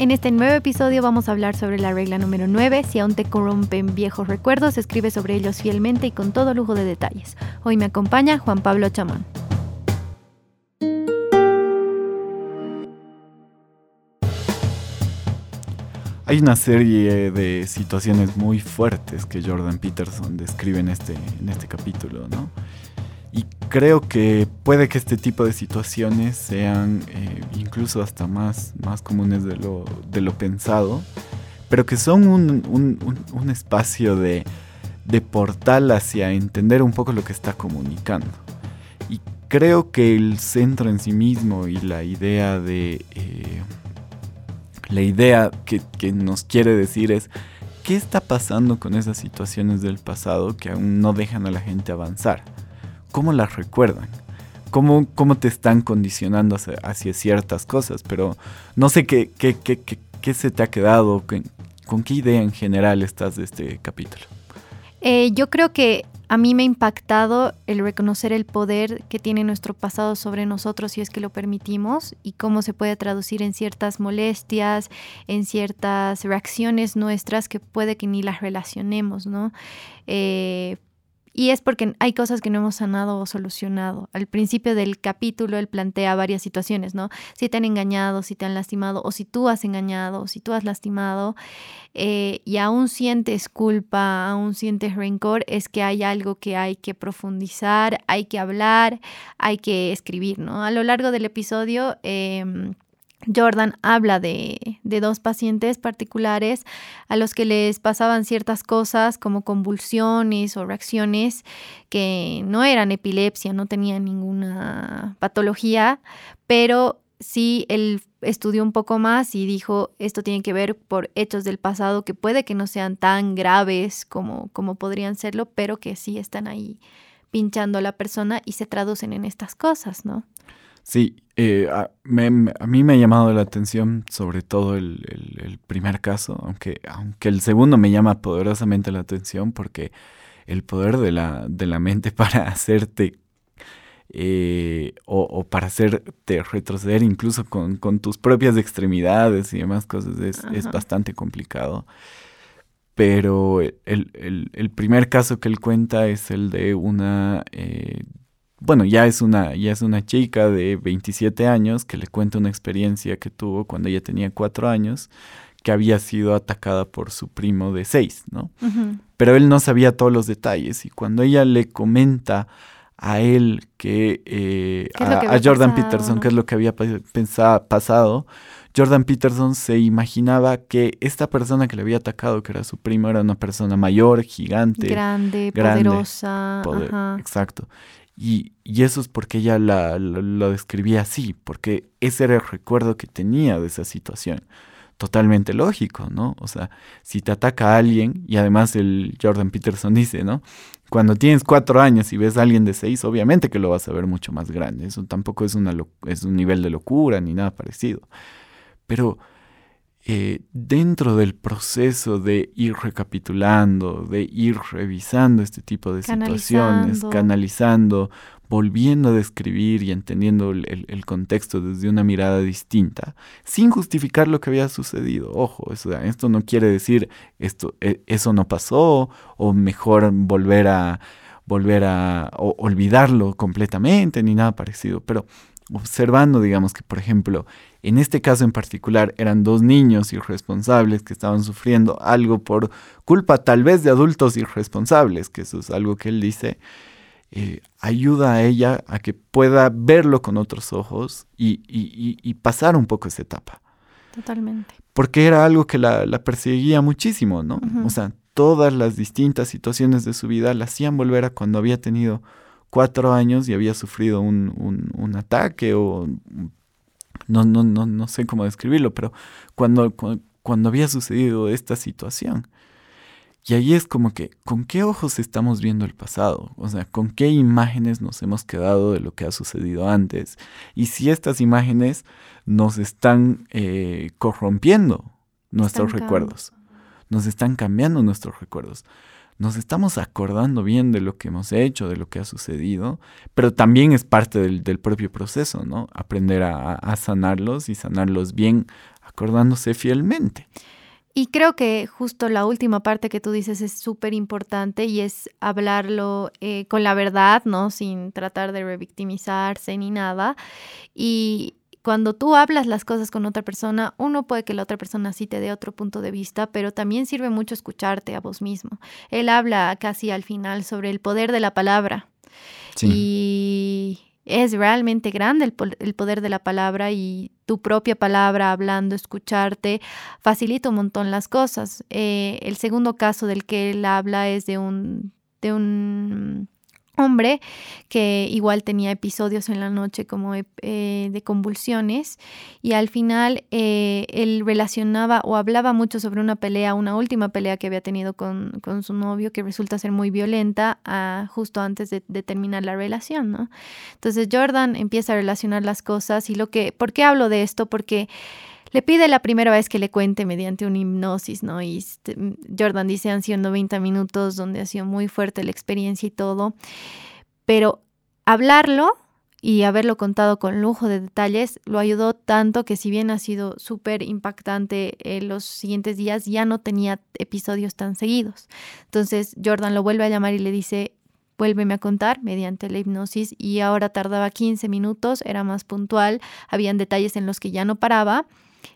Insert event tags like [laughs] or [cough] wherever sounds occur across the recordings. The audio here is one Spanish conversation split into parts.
En este nuevo episodio vamos a hablar sobre la regla número 9. Si aún te corrompen viejos recuerdos, escribe sobre ellos fielmente y con todo lujo de detalles. Hoy me acompaña Juan Pablo Chamán. Hay una serie de situaciones muy fuertes que Jordan Peterson describe en este, en este capítulo, ¿no? Y creo que puede que este tipo de situaciones sean eh, incluso hasta más, más comunes de lo, de lo pensado, pero que son un, un, un espacio de, de, portal hacia entender un poco lo que está comunicando. Y creo que el centro en sí mismo y la idea de... Eh, la idea que, nos quiere decir es, ¿qué está pasando con esas situaciones del pasado que aún no dejan a la gente avanzar? ¿Cómo las recuerdan? ¿Cómo, cómo te están condicionando hacia, ciertas cosas? Pero no sé qué, qué, qué, qué se te ha quedado, con qué idea en general estás de este capítulo. Eh, yo creo que a mí me ha impactado el reconocer el poder que tiene nuestro pasado sobre nosotros si es que lo permitimos y cómo se puede traducir en ciertas molestias, en ciertas reacciones nuestras que puede que ni las relacionemos, ¿no? Eh, y es porque hay cosas que no hemos sanado o solucionado. Al principio del capítulo él plantea varias situaciones, ¿no? Si te han engañado, si te han lastimado, o si tú has engañado, o si tú has lastimado, eh, y aún sientes culpa, aún sientes rencor, es que hay algo que hay que profundizar, hay que hablar, hay que escribir, ¿no? A lo largo del episodio... Em, Jordan habla de, dos pacientes particulares a los que les pasaban ciertas cosas como convulsiones o reacciones que no eran epilepsia, no tenían ninguna patología, pero sí él estudió un poco más y dijo esto tiene que ver por hechos del pasado que puede que no sean tan graves como, como podrían serlo, pero que sí están ahí pinchando a la persona y se traducen en estas cosas, ¿no? Sí, eh, a, mí me ha llamado la atención sobre todo el, primer caso, aunque, aunque el segundo me llama poderosamente la atención porque el poder de la, de la mente [laughs] para hacerte eh, o, para hacerte retroceder incluso con, tus propias extremidades y demás cosas es, bastante complicado. Pero el, primer caso que él cuenta es el de una eh, bueno, ya es una, ya es una chica de 27 años que le cuenta una experiencia que tuvo cuando ella tenía 4 años, que había sido atacada por su primo de 6, ¿no? Pero él no sabía todos los detalles y cuando ella le comenta a él que, eh, a, Jordan Peterson, qué es lo que había pensado, pasado, Jordan Peterson se imaginaba que esta persona que le había atacado, que era su primo, era una persona mayor, gigante. Grande, poderosa. Exacto. Y, eso es porque ella la, lo describía así, porque ese era el recuerdo que tenía de esa situación. Totalmente lógico, ¿no? O sea, si te ataca alguien, y además el Jordan Peterson dice, ¿no? Cuando tienes cuatro años y ves a alguien de seis, obviamente que lo vas a ver mucho más grande. Eso tampoco es, una es un nivel de locura ni nada parecido. Pero eh, dentro del proceso de ir recapitulando, de ir revisando este tipo de situaciones, canalizando, volviendo a describir y entendiendo el, contexto desde una mirada distinta, sin justificar lo que había sucedido. Ojo, esto no quiere decir esto, e, eso no pasó, o mejor volver a volver a olvidarlo completamente, ni nada parecido, pero observando, digamos que, por ejemplo, en este caso en particular eran dos niños irresponsables que estaban sufriendo algo por culpa tal vez de adultos irresponsables, que eso es algo que él dice, eh, ayuda a ella a que pueda verlo con otros ojos y, pasar un poco esa etapa. Totalmente. Porque era algo que la, perseguía muchísimo, ¿no? O sea, todas las distintas situaciones de su vida la hacían volver a cuando había tenido cuatro años y había sufrido un, un, ataque o no, no, no, no sé cómo describirlo, pero cuando, cuando, había sucedido esta situación. Y ahí es como que, ¿con qué ojos estamos viendo el pasado? O sea, ¿con qué imágenes nos hemos quedado de lo que ha sucedido antes? Y si estas imágenes nos están eh, corrompiendo nuestros recuerdos, nos están cambiando nuestros recuerdos nos estamos acordando bien de lo que hemos hecho, de lo que ha sucedido, pero también es parte del, propio proceso, ¿no? Aprender a, sanarlos y sanarlos bien, acordándose fielmente. Y creo que justo la última parte que tú dices es súper importante y es hablarlo eh, con la verdad, ¿no? Sin tratar de revictimizarse ni nada. Y, cuando tú hablas las cosas con otra persona, uno puede que la otra persona sí te dé otro punto de vista, pero también sirve mucho escucharte a vos mismo. Él habla casi al final sobre el poder de la palabra. Y es realmente grande el, poder de la palabra y tu propia palabra hablando, escucharte, facilita un montón las cosas. Eh, el segundo caso del que él habla es de un, de un que igual tenía episodios en la noche como eh, de convulsiones y al final eh, él relacionaba o hablaba mucho sobre una pelea, una última pelea que había tenido con, su novio que resulta ser muy violenta ah, justo antes de, terminar la relación. Entonces Jordan empieza a relacionar las cosas y lo que, ¿por qué hablo de esto? Porque le pide la primera vez que le cuente mediante una hipnosis, ¿no? Y este, Jordan dice, han sido 90 minutos donde ha sido muy fuerte la experiencia y todo, pero hablarlo y haberlo contado con lujo de detalles lo ayudó tanto que si bien ha sido súper impactante en los siguientes días, ya no tenía episodios tan seguidos. Entonces Jordan lo vuelve a llamar y le dice, vuélveme a contar mediante la hipnosis y ahora tardaba 15 minutos, era más puntual, habían detalles en los que ya no paraba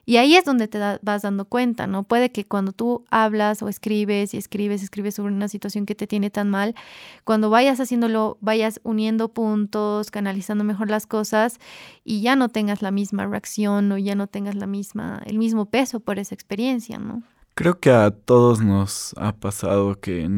y ahí es donde te vas dando cuenta, ¿no? Puede que cuando tú hablas o escribes y escribes, escribes sobre una situación que te tiene tan mal, cuando vayas haciéndolo, vayas uniendo puntos, canalizando mejor las cosas y ya no tengas la misma reacción o ya no tengas la misma, el mismo peso por esa experiencia, ¿no? Creo que a todos nos ha pasado que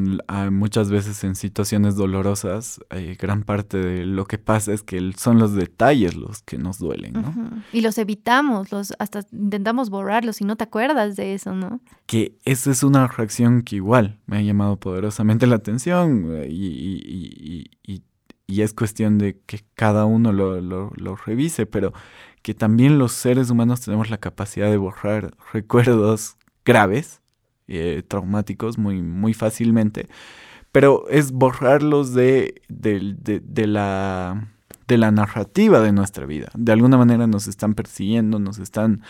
muchas veces en situaciones dolorosas, eh, gran parte de lo que pasa es que son los detalles los que nos duelen, ¿no? Y los evitamos, los hasta intentamos borrarlos y no te acuerdas de eso, ¿no? Que esa es una reacción que igual me ha llamado poderosamente la atención eh, y, es cuestión de que cada uno lo, lo revise, pero que también los seres humanos tenemos la capacidad de borrar recuerdos graves, eh, traumáticos muy, muy fácilmente, pero es borrarlos de, de, la, de la narrativa de nuestra vida. De alguna manera nos están persiguiendo, nos están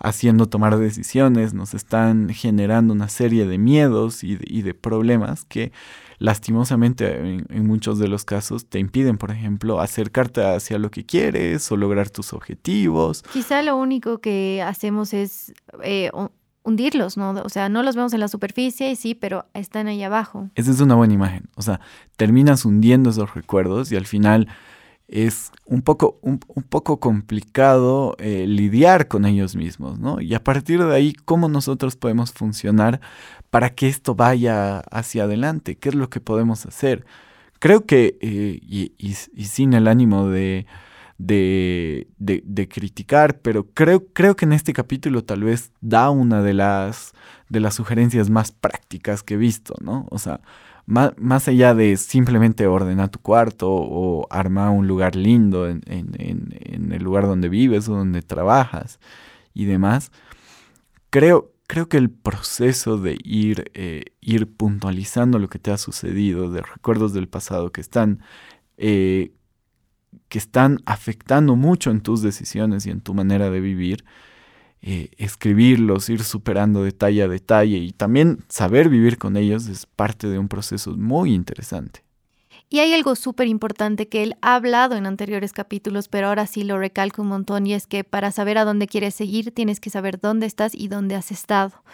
haciendo tomar decisiones, nos están generando una serie de miedos y de, problemas que lastimosamente en, en, muchos de los casos te impiden, por ejemplo, acercarte hacia lo que quieres o lograr tus objetivos. Quizá lo único que hacemos es eh, hundirlos, ¿no? O sea, no los vemos en la superficie, sí, pero están ahí abajo. Esa es una buena imagen. O sea, terminas hundiendo esos recuerdos y al final es un poco, un, poco complicado eh, lidiar con ellos mismos, ¿no? Y a partir de ahí, ¿cómo nosotros podemos funcionar para que esto vaya hacia adelante? ¿Qué es lo que podemos hacer? Creo que, eh, y sin el ánimo de de, de, criticar, pero creo, creo que en este capítulo tal vez da una de las, de las sugerencias más prácticas que he visto, ¿no? O sea, más, más allá de simplemente ordenar tu cuarto o armar un lugar lindo en, en, en, el lugar donde vives o donde trabajas y demás, creo, creo que el proceso de ir, eh, ir puntualizando lo que te ha sucedido, de recuerdos del pasado que están eh, que están afectando mucho en tus decisiones y en tu manera de vivir, eh, escribirlos, ir superando detalle a detalle y también saber vivir con ellos es parte de un proceso muy interesante. Y hay algo súper importante que él ha hablado en anteriores capítulos, pero ahora sí lo recalco un montón, y es que para saber a dónde quieres seguir, tienes que saber dónde estás y dónde has estado.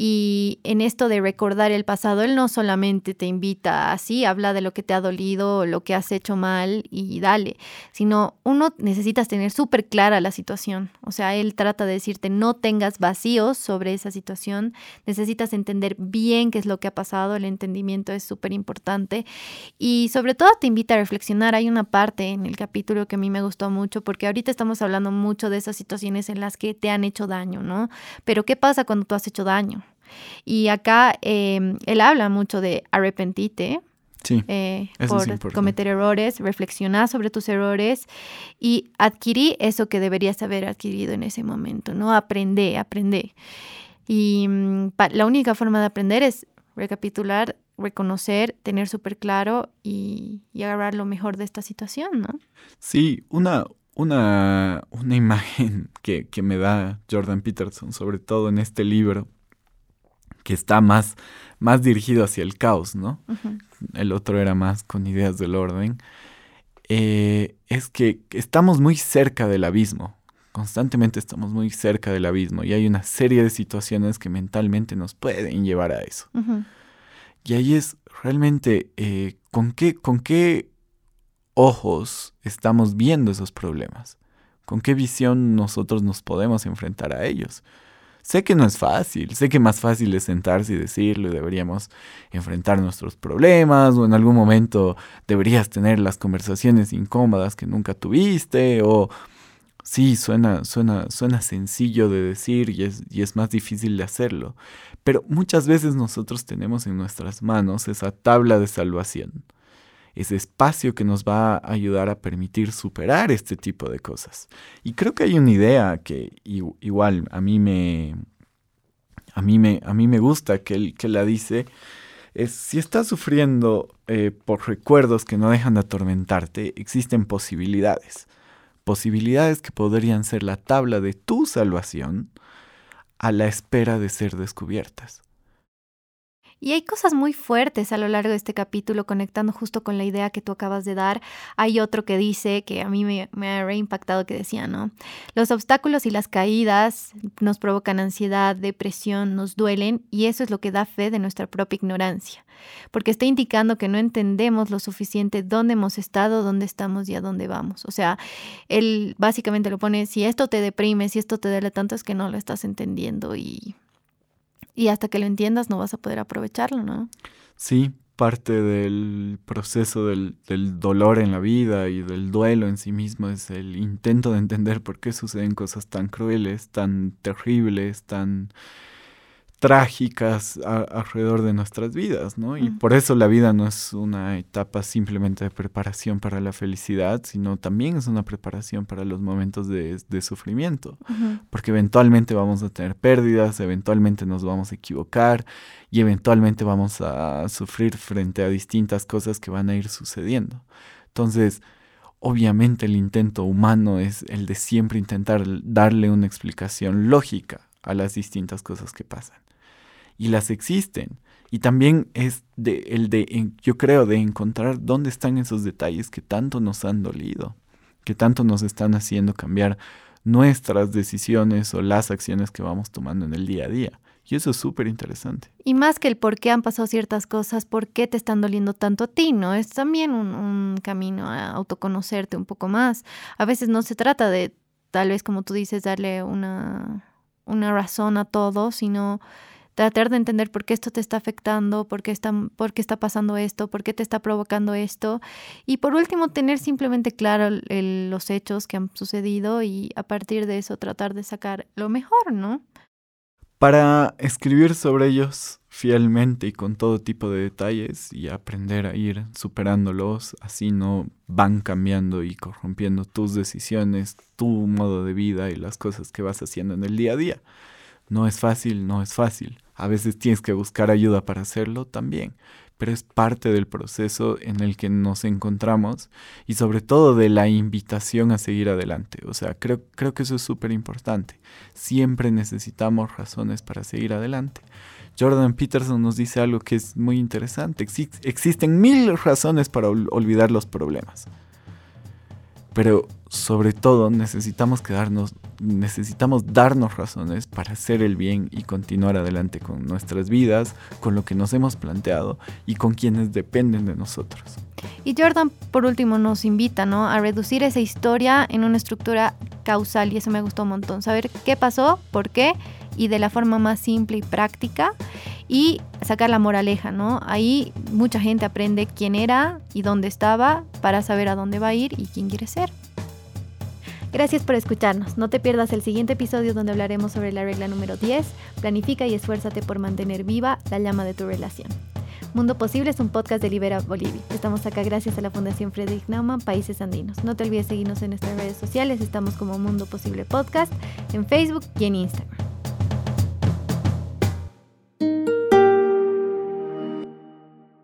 Y en esto de recordar el pasado, él no solamente te invita así, habla de lo que te ha dolido, lo que has hecho mal y dale, sino uno necesitas tener súper clara la situación. O sea, él trata de decirte no tengas vacíos sobre esa situación, necesitas entender bien qué es lo que ha pasado, el entendimiento es súper importante y sobre todo te invita a reflexionar. Hay una parte en el capítulo que a mí me gustó mucho porque ahorita estamos hablando mucho de esas situaciones en las que te han hecho daño, ¿no? Pero ¿qué pasa cuando tú has hecho daño? Y acá em, él habla mucho de arrepentirte. Eh, por cometer errores, reflexionar sobre tus errores y adquirir eso que deberías haber adquirido en ese momento, ¿no? Aprender, aprender. Y mm, la única forma de aprender es recapitular reconocer, tener súper claro y, agarrar lo mejor de esta situación, ¿no? Sí, una, una, una [laughs] imagen que, que, me da Jordan Peterson, sobre todo en este libro, que está más, más dirigido hacia el caos, ¿no? El otro era más con ideas del orden. Eh, es que estamos muy cerca del abismo, constantemente estamos muy cerca del abismo y hay una serie de situaciones que mentalmente nos pueden llevar a eso. Y ahí es realmente eh, ¿con, qué, con qué ojos estamos viendo esos problemas, con qué visión nosotros nos podemos enfrentar a ellos. Sé que no es fácil, sé que más fácil es sentarse y decirlo deberíamos enfrentar nuestros problemas o en algún momento deberías tener las conversaciones incómodas que nunca tuviste o sí, suena, suena, suena sencillo de decir y es, y es más difícil de hacerlo. Pero muchas veces nosotros tenemos en nuestras manos esa tabla de salvación, ese espacio que nos va a ayudar a permitir superar este tipo de cosas. Y creo que hay una idea que igual a mí me, a mí me, a mí me gusta que, que la dice, es si estás sufriendo eh, por recuerdos que no dejan de atormentarte, existen posibilidades posibilidades que podrían ser la tabla de tu salvación a la espera de ser descubiertas. Y hay cosas muy fuertes a lo largo de este capítulo, conectando justo con la idea que tú acabas de dar. Hay otro que dice, que a mí me, ha reimpactado, que decía, ¿no? Los obstáculos y las caídas nos provocan ansiedad, depresión, nos duelen, y eso es lo que da fe de nuestra propia ignorancia, porque está indicando que no entendemos lo suficiente dónde hemos estado, dónde estamos y a dónde vamos. O sea, él básicamente lo pone, si esto te deprime, si esto te duele tanto, es que no lo estás entendiendo y y hasta que lo entiendas no vas a poder aprovecharlo, ¿no? Sí, parte del proceso del, del, dolor en la vida y del duelo en sí mismo es el intento de entender por qué suceden cosas tan crueles, tan terribles, tan trágicas alrededor de nuestras vidas, ¿no? Y por eso la vida no es una etapa simplemente de preparación para la felicidad, sino también es una preparación para los momentos de, sufrimiento, porque eventualmente vamos a tener pérdidas, eventualmente nos vamos a equivocar y eventualmente vamos a sufrir frente a distintas cosas que van a ir sucediendo. Entonces, obviamente el intento humano es el de siempre intentar darle una explicación lógica a las distintas cosas que pasan y las existen. Y también es de, el de, yo creo, de encontrar dónde están esos detalles que tanto nos han dolido, que tanto nos están haciendo cambiar nuestras decisiones o las acciones que vamos tomando en el día a día. Y eso es súper interesante. Y más que el por qué han pasado ciertas cosas, por qué te están doliendo tanto a ti, ¿no? Es también un, un camino a autoconocerte un poco más. A veces no se trata de, tal vez como tú dices, darle una, una razón a todo, sino tratar de entender por qué esto te está afectando, por qué está, por qué está pasando esto, por qué te está provocando esto. Y por último, tener simplemente claro los hechos que han sucedido y a partir de eso tratar de sacar lo mejor, ¿no? Para escribir sobre ellos fielmente y con todo tipo de detalles y aprender a ir superándolos, así no van cambiando y corrompiendo tus decisiones, tu modo de vida y las cosas que vas haciendo en el día a día. No es fácil, no es fácil. A veces tienes que buscar ayuda para hacerlo también, pero es parte del proceso en el que nos encontramos y sobre todo de la invitación a seguir adelante. O sea, creo, creo que eso es súper importante. Siempre necesitamos razones para seguir adelante. Jordan Peterson nos dice algo que es muy interesante. existen mil razones para olvidar los problemas pero sobre todo necesitamos quedarnos, necesitamos darnos razones para hacer el bien y continuar adelante con nuestras vidas, con lo que nos hemos planteado y con quienes dependen de nosotros. Y Jordan, por último, nos invita ¿no? a reducir esa historia en una estructura causal y eso me gustó un montón. Saber qué pasó, por qué y de la forma más simple y práctica y sacar la moraleja, ¿no? Ahí mucha gente aprende quién era y dónde estaba para saber a dónde va a ir y quién quiere ser. Gracias por escucharnos. No te pierdas el siguiente episodio donde hablaremos sobre la regla número 10. Planifica y esfuérzate por mantener viva la llama de tu relación. Mundo Posible es un podcast de Libera Bolivia. Estamos acá gracias a la Fundación Friedrich Naumann, Países Andinos. No te olvides seguirnos en nuestras redes sociales. Estamos como Mundo Posible Podcast en Facebook y en Instagram.